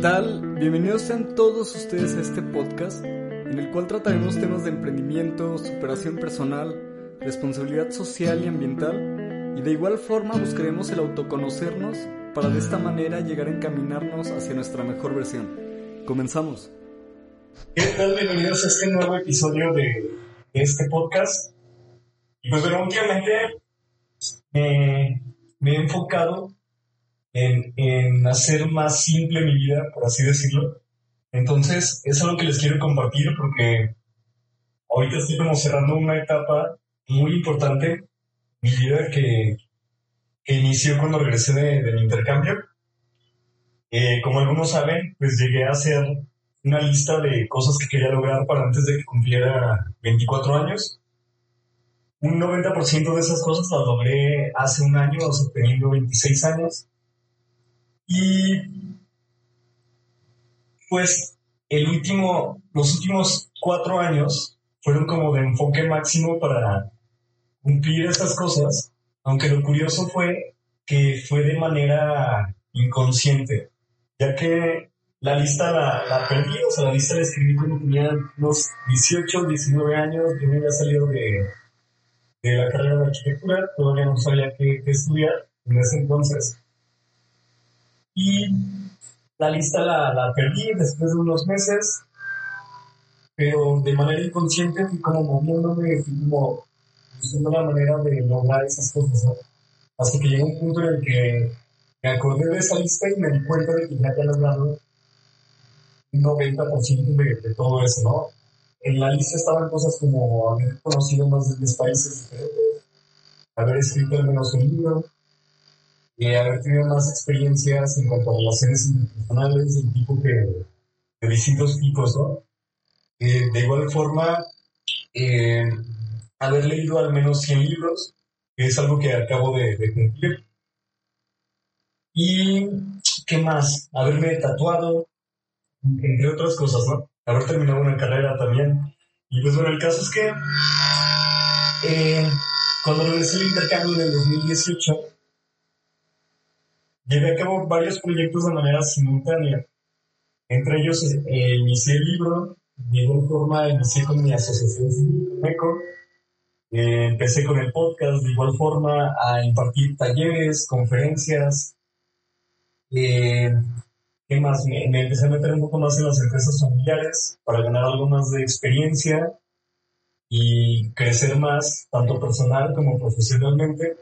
¿Qué tal? Bienvenidos sean todos ustedes a este podcast en el cual trataremos temas de emprendimiento, superación personal, responsabilidad social y ambiental y de igual forma buscaremos el autoconocernos para de esta manera llegar a encaminarnos hacia nuestra mejor versión. Comenzamos. ¿Qué tal? Bienvenidos a este nuevo episodio de este podcast. Pues bueno, me, me he enfocado en, en, hacer más simple mi vida, por así decirlo. Entonces, es algo que les quiero compartir porque ahorita estoy como cerrando una etapa muy importante mi vida que, que inició cuando regresé de, del intercambio. Eh, como algunos saben, pues llegué a hacer una lista de cosas que quería lograr para antes de que cumpliera 24 años. Un 90% de esas cosas las logré hace un año, o sea, teniendo 26 años. Y pues el último, los últimos cuatro años fueron como de enfoque máximo para cumplir estas cosas, aunque lo curioso fue que fue de manera inconsciente, ya que la lista la, la perdí, o sea, la lista la escribí cuando tenía unos 18, 19 años, yo me había salido de, de la carrera de arquitectura, todavía no sabía qué, qué estudiar en ese entonces. Y la lista la, la, perdí después de unos meses, pero de manera inconsciente fui como moviéndome, fui como buscando la manera de lograr esas cosas, ¿no? Hasta que llegó un punto en el que me acordé de esa lista y me di cuenta de que ya había logrado un 90% de, de todo eso, ¿no? En la lista estaban cosas como haber conocido más de 10 países diferentes, haber escrito al menos un libro, y haber tenido más experiencias en cuanto a relaciones internacionales de tipo que de distintos tipos, ¿no? Eh, de igual forma, eh, haber leído al menos 100 libros, que es algo que acabo de, de cumplir. Y, ¿qué más? Haberme tatuado, entre otras cosas, ¿no? Haber terminado una carrera también. Y pues bueno, el caso es que eh, cuando regresé al intercambio en el 2018, llevé a cabo varios proyectos de manera simultánea. Entre ellos eh, inicié el libro, de igual forma inicié con mi asociación civil, eh, empecé con el podcast, de igual forma a impartir talleres, conferencias. Eh, ¿Qué más? Me, me, empecé a meter un poco más en las empresas familiares para ganar algo más de experiencia y crecer más, tanto personal como profesionalmente.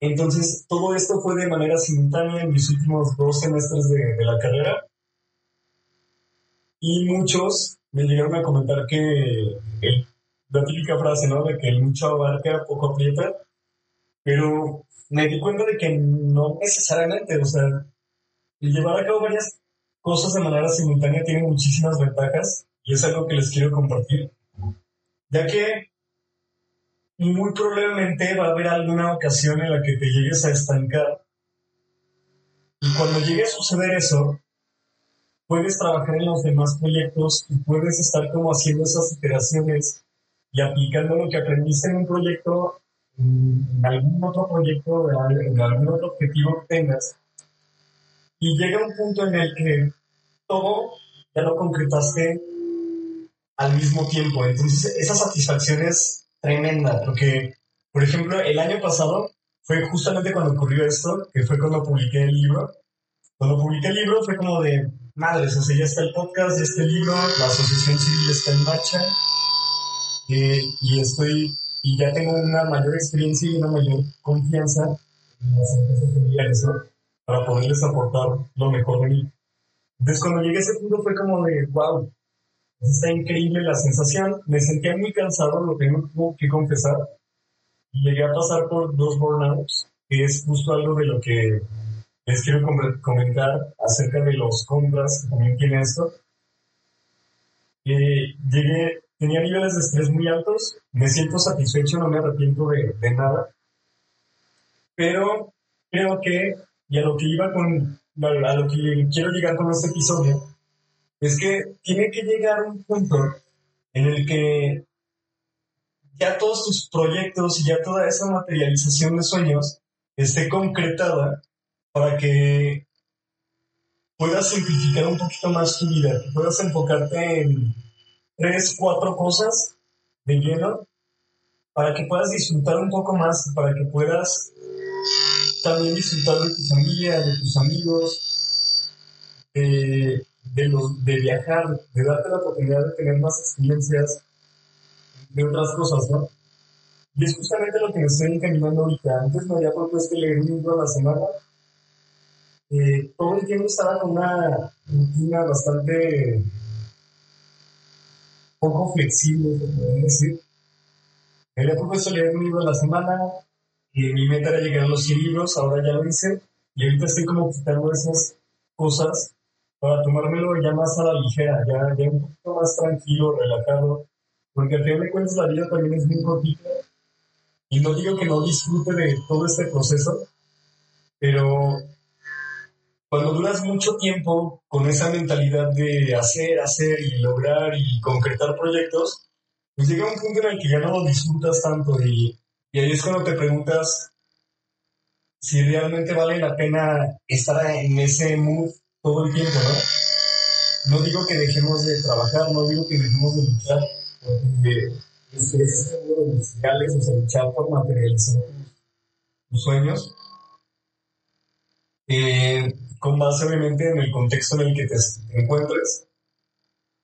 Entonces, todo esto fue de manera simultánea en mis últimos dos semestres de, de la carrera. Y muchos me llegaron a comentar que la típica frase, ¿no? De que el mucho abarca, poco aprieta. Pero me di cuenta de que no necesariamente, o sea, llevar a cabo varias cosas de manera simultánea tiene muchísimas ventajas y es algo que les quiero compartir. Ya que muy probablemente va a haber alguna ocasión en la que te llegues a estancar. Y cuando llegue a suceder eso, puedes trabajar en los demás proyectos y puedes estar como haciendo esas iteraciones y aplicando lo que aprendiste en un proyecto, en algún otro proyecto, en algún otro objetivo que tengas. Y llega un punto en el que todo ya lo concretaste al mismo tiempo. Entonces, esa satisfacción es tremenda, porque, por ejemplo, el año pasado fue justamente cuando ocurrió esto, que fue cuando publiqué el libro. Cuando publiqué el libro fue como de, madres, o sea, ya está el podcast, ya está el libro, la asociación civil está en marcha, eh, y estoy, y ya tengo una mayor experiencia y una mayor confianza en las empresas familiares. Para poderles aportar lo mejor de mí. Entonces, cuando llegué a ese punto fue como de, wow, está increíble la sensación. Me sentía muy cansado, lo tengo que confesar. Llegué a pasar por dos burnouts, que es justo algo de lo que les quiero comentar acerca de los contras que también tiene esto. Eh, llegué, tenía niveles de estrés muy altos, me siento satisfecho, no me arrepiento de, de nada, pero creo que, y a lo que iba con, a lo que quiero llegar con este episodio, es que tiene que llegar un punto en el que ya todos tus proyectos y ya toda esa materialización de sueños esté concretada para que puedas simplificar un poquito más tu vida, que puedas enfocarte en tres, cuatro cosas de lleno para que puedas disfrutar un poco más, para que puedas también disfrutar de tu familia, de tus amigos, de, los, de viajar, de darte la oportunidad de tener más experiencias, de otras cosas, ¿no? Y es justamente lo que me estoy encaminando ahorita. Antes me había propuesto leer un libro a la semana. Eh, todo el tiempo estaba con una rutina bastante poco flexible, se decir. Me había propuesto leer un libro a la semana, y mi meta era llegar a los 100 libros, ahora ya lo hice, y ahorita estoy como quitando esas cosas para tomármelo ya más a la ligera, ya, ya un poquito más tranquilo, relajado, porque al final de cuentas la vida también es muy cortita, y no digo que no disfrute de todo este proceso, pero cuando duras mucho tiempo con esa mentalidad de hacer, hacer y lograr y concretar proyectos, pues llega un punto en el que ya no lo disfrutas tanto y y ahí es cuando te preguntas si realmente vale la pena estar en ese mood todo el tiempo, ¿no? No digo que dejemos de trabajar, no digo que dejemos de luchar, porque es, es de mis ideales, o sea, luchar por materializar tus, sueños, eh, con base obviamente en el contexto en el que te, te encuentres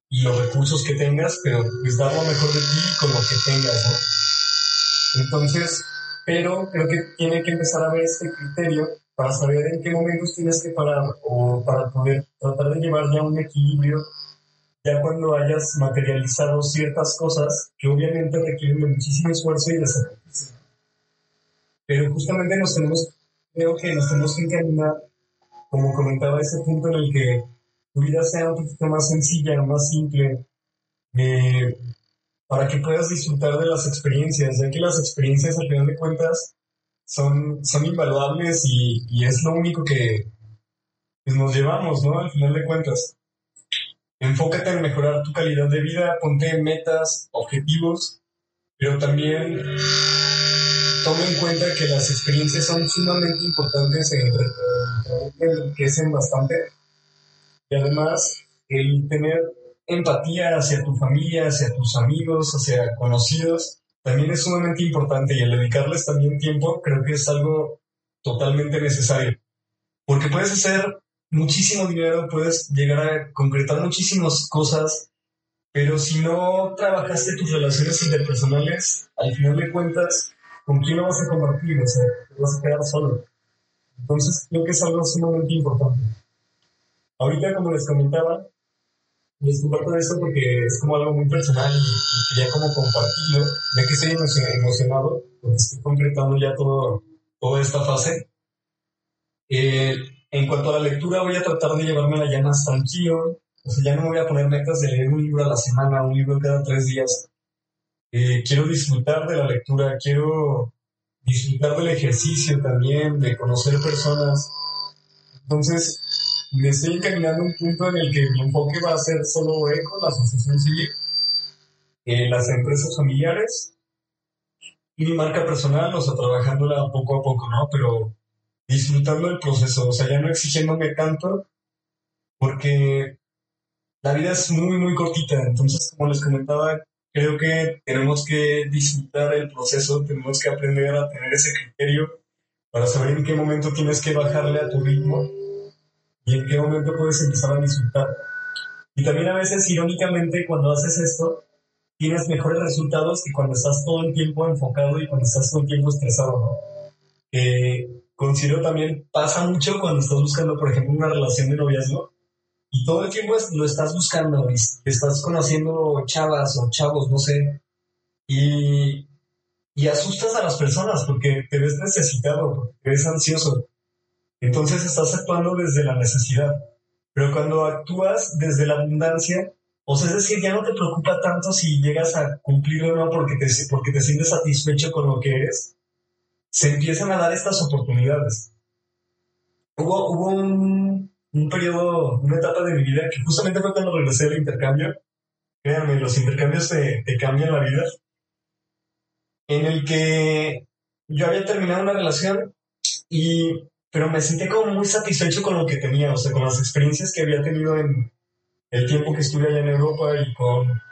y los recursos que tengas, pero pues dar lo mejor de ti con lo que tengas, ¿no? Entonces, pero creo que tiene que empezar a ver este criterio para saber en qué momentos tienes que parar o para poder tratar de llevar ya un equilibrio ya cuando hayas materializado ciertas cosas que obviamente requieren de muchísimo esfuerzo y de. Pero justamente nos tenemos, creo que nos tenemos que encaminar, como comentaba, ese punto en el que tu vida sea un poquito más sencilla, más simple, eh, para que puedas disfrutar de las experiencias, ya que las experiencias al final de cuentas son, son invaluables y, y es lo único que pues, nos llevamos, ¿no? Al final de cuentas. Enfócate en mejorar tu calidad de vida, ponte metas, objetivos, pero también toma en cuenta que las experiencias son sumamente importantes e enriquecen bastante. Y además, el tener empatía hacia tu familia, hacia tus amigos, hacia conocidos, también es sumamente importante y el dedicarles también tiempo creo que es algo totalmente necesario. Porque puedes hacer muchísimo dinero, puedes llegar a concretar muchísimas cosas, pero si no trabajaste tus relaciones interpersonales, al final de cuentas, ¿con quién lo vas a compartir? O sea, te vas a quedar solo. Entonces, creo que es algo sumamente importante. Ahorita, como les comentaba, les comparto esto porque es como algo muy personal y, quería como compartirlo, ya que estoy emocionado porque estoy concretando ya todo, toda esta fase. Eh, en cuanto a la lectura, voy a tratar de llevármela ya más tranquilo. O sea, ya no me voy a poner metas de leer un libro a la semana, un libro cada tres días. Eh, quiero disfrutar de la lectura, quiero disfrutar del ejercicio también, de conocer personas. Entonces, me estoy encaminando a un punto en el que mi enfoque va a ser solo ECO, la asociación civil, eh, las empresas familiares y mi marca personal, o sea, trabajándola poco a poco, ¿no? Pero disfrutando del proceso, o sea, ya no exigiéndome tanto, porque la vida es muy, muy cortita. Entonces, como les comentaba, creo que tenemos que disfrutar el proceso, tenemos que aprender a tener ese criterio para saber en qué momento tienes que bajarle a tu ritmo y en qué momento puedes empezar a disfrutar. Y también a veces, irónicamente, cuando haces esto, tienes mejores resultados que cuando estás todo el tiempo enfocado y cuando estás todo el tiempo estresado, ¿no? considero también pasa mucho cuando estás buscando, por ejemplo, una relación de noviazgo y todo el tiempo lo estás buscando y estás conociendo chavas o chavos, no sé, y, y asustas a las personas porque te ves necesitado, porque te ves ansioso entonces estás actuando desde la necesidad. Pero cuando actúas desde la abundancia, o sea, es decir, ya no te preocupa tanto si llegas a cumplir o no porque te, porque te sientes satisfecho con lo que eres, se empiezan a dar estas oportunidades. Hubo, hubo un, un periodo, una etapa de mi vida que justamente fue cuando regresé del intercambio. Créanme, los intercambios te, te cambian la vida. En el que yo había terminado una relación y pero me sentí como muy satisfecho con lo que tenía, o sea, con las experiencias que había tenido en el tiempo que estuve allá en Europa y con,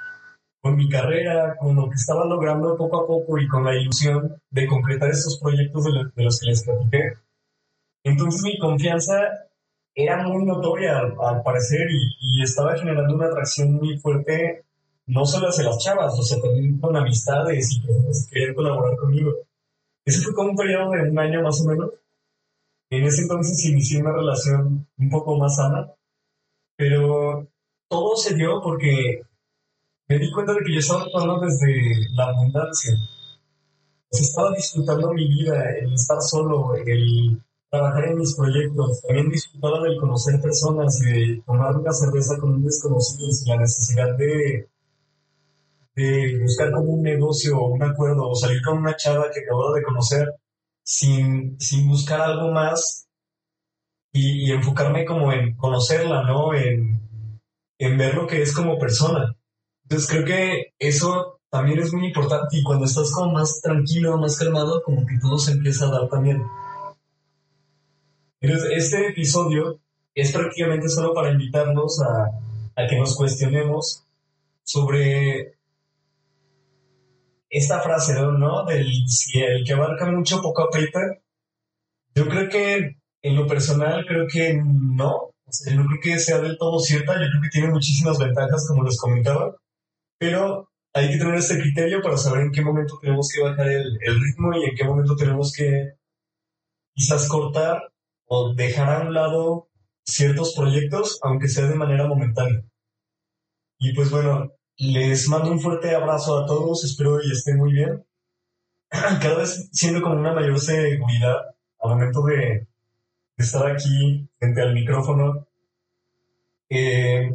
con mi carrera, con lo que estaba logrando poco a poco y con la ilusión de concretar estos proyectos de, los que les platiqué. Entonces mi confianza era muy notoria al, parecer y, y, estaba generando una atracción muy fuerte, no solo hacia las chavas, o sea, también con amistades y personas que querían colaborar conmigo. Ese fue como un periodo de un año más o menos. En ese entonces inicié una relación un poco más sana, pero todo se dio porque me di cuenta de que yo estaba actuando desde la abundancia. Estaba disfrutando mi vida, el estar solo, el trabajar en mis proyectos. También disfrutaba del conocer personas y de tomar una cerveza con un desconocido la necesidad de de buscar como un negocio o un acuerdo o salir con una chava que acabo de conocer sin, sin buscar algo más y, enfocarme como en conocerla, ¿no? En, en ver lo que es como persona. Entonces creo que eso también es muy importante y cuando estás como más tranquilo, más calmado, como que todo se empieza a dar también. Entonces, este episodio es prácticamente solo para invitarnos a, a que nos cuestionemos sobre esta frase, ¿no? Del si el que abarca mucho poco aprieta. Yo creo que en lo personal creo que no. O sea, no creo que sea del todo cierta. Yo creo que tiene muchísimas ventajas, como les comentaba. Pero hay que tener este criterio para saber en qué momento tenemos que bajar el, el ritmo y en qué momento tenemos que quizás cortar o dejar a un lado ciertos proyectos, aunque sea de manera momentánea. Y pues bueno, les mando un fuerte abrazo a todos, espero y estén muy bien. Cada vez siendo como una mayor seguridad al momento de, estar aquí frente al micrófono. Eh,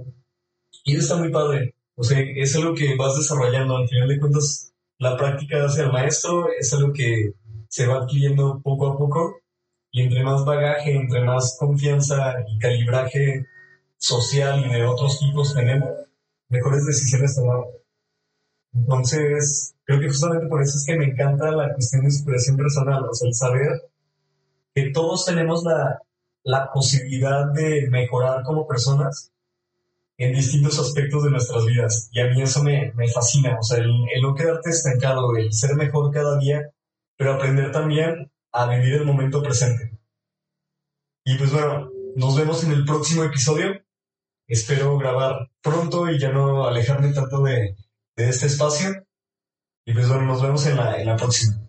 y está muy padre. O sea, es algo que vas desarrollando. Al final de cuentas, la práctica hacia el maestro es algo que se va adquiriendo poco a poco. Y entre más bagaje, entre más confianza y calibraje social y de otros tipos tenemos, mejores decisiones tomar. Entonces, creo que justamente por eso es que me encanta la cuestión de superación personal, o sea, el saber que todos tenemos la, la posibilidad de mejorar como personas en distintos aspectos de nuestras vidas. Y a mí eso me, me fascina, o sea, el, el, no quedarte estancado, el ser mejor cada día, pero aprender también a vivir el momento presente. Y pues bueno, nos vemos en el próximo episodio espero grabar pronto y ya no alejarme tanto de, de este espacio. Y pues bueno, nos vemos en la, en la próxima.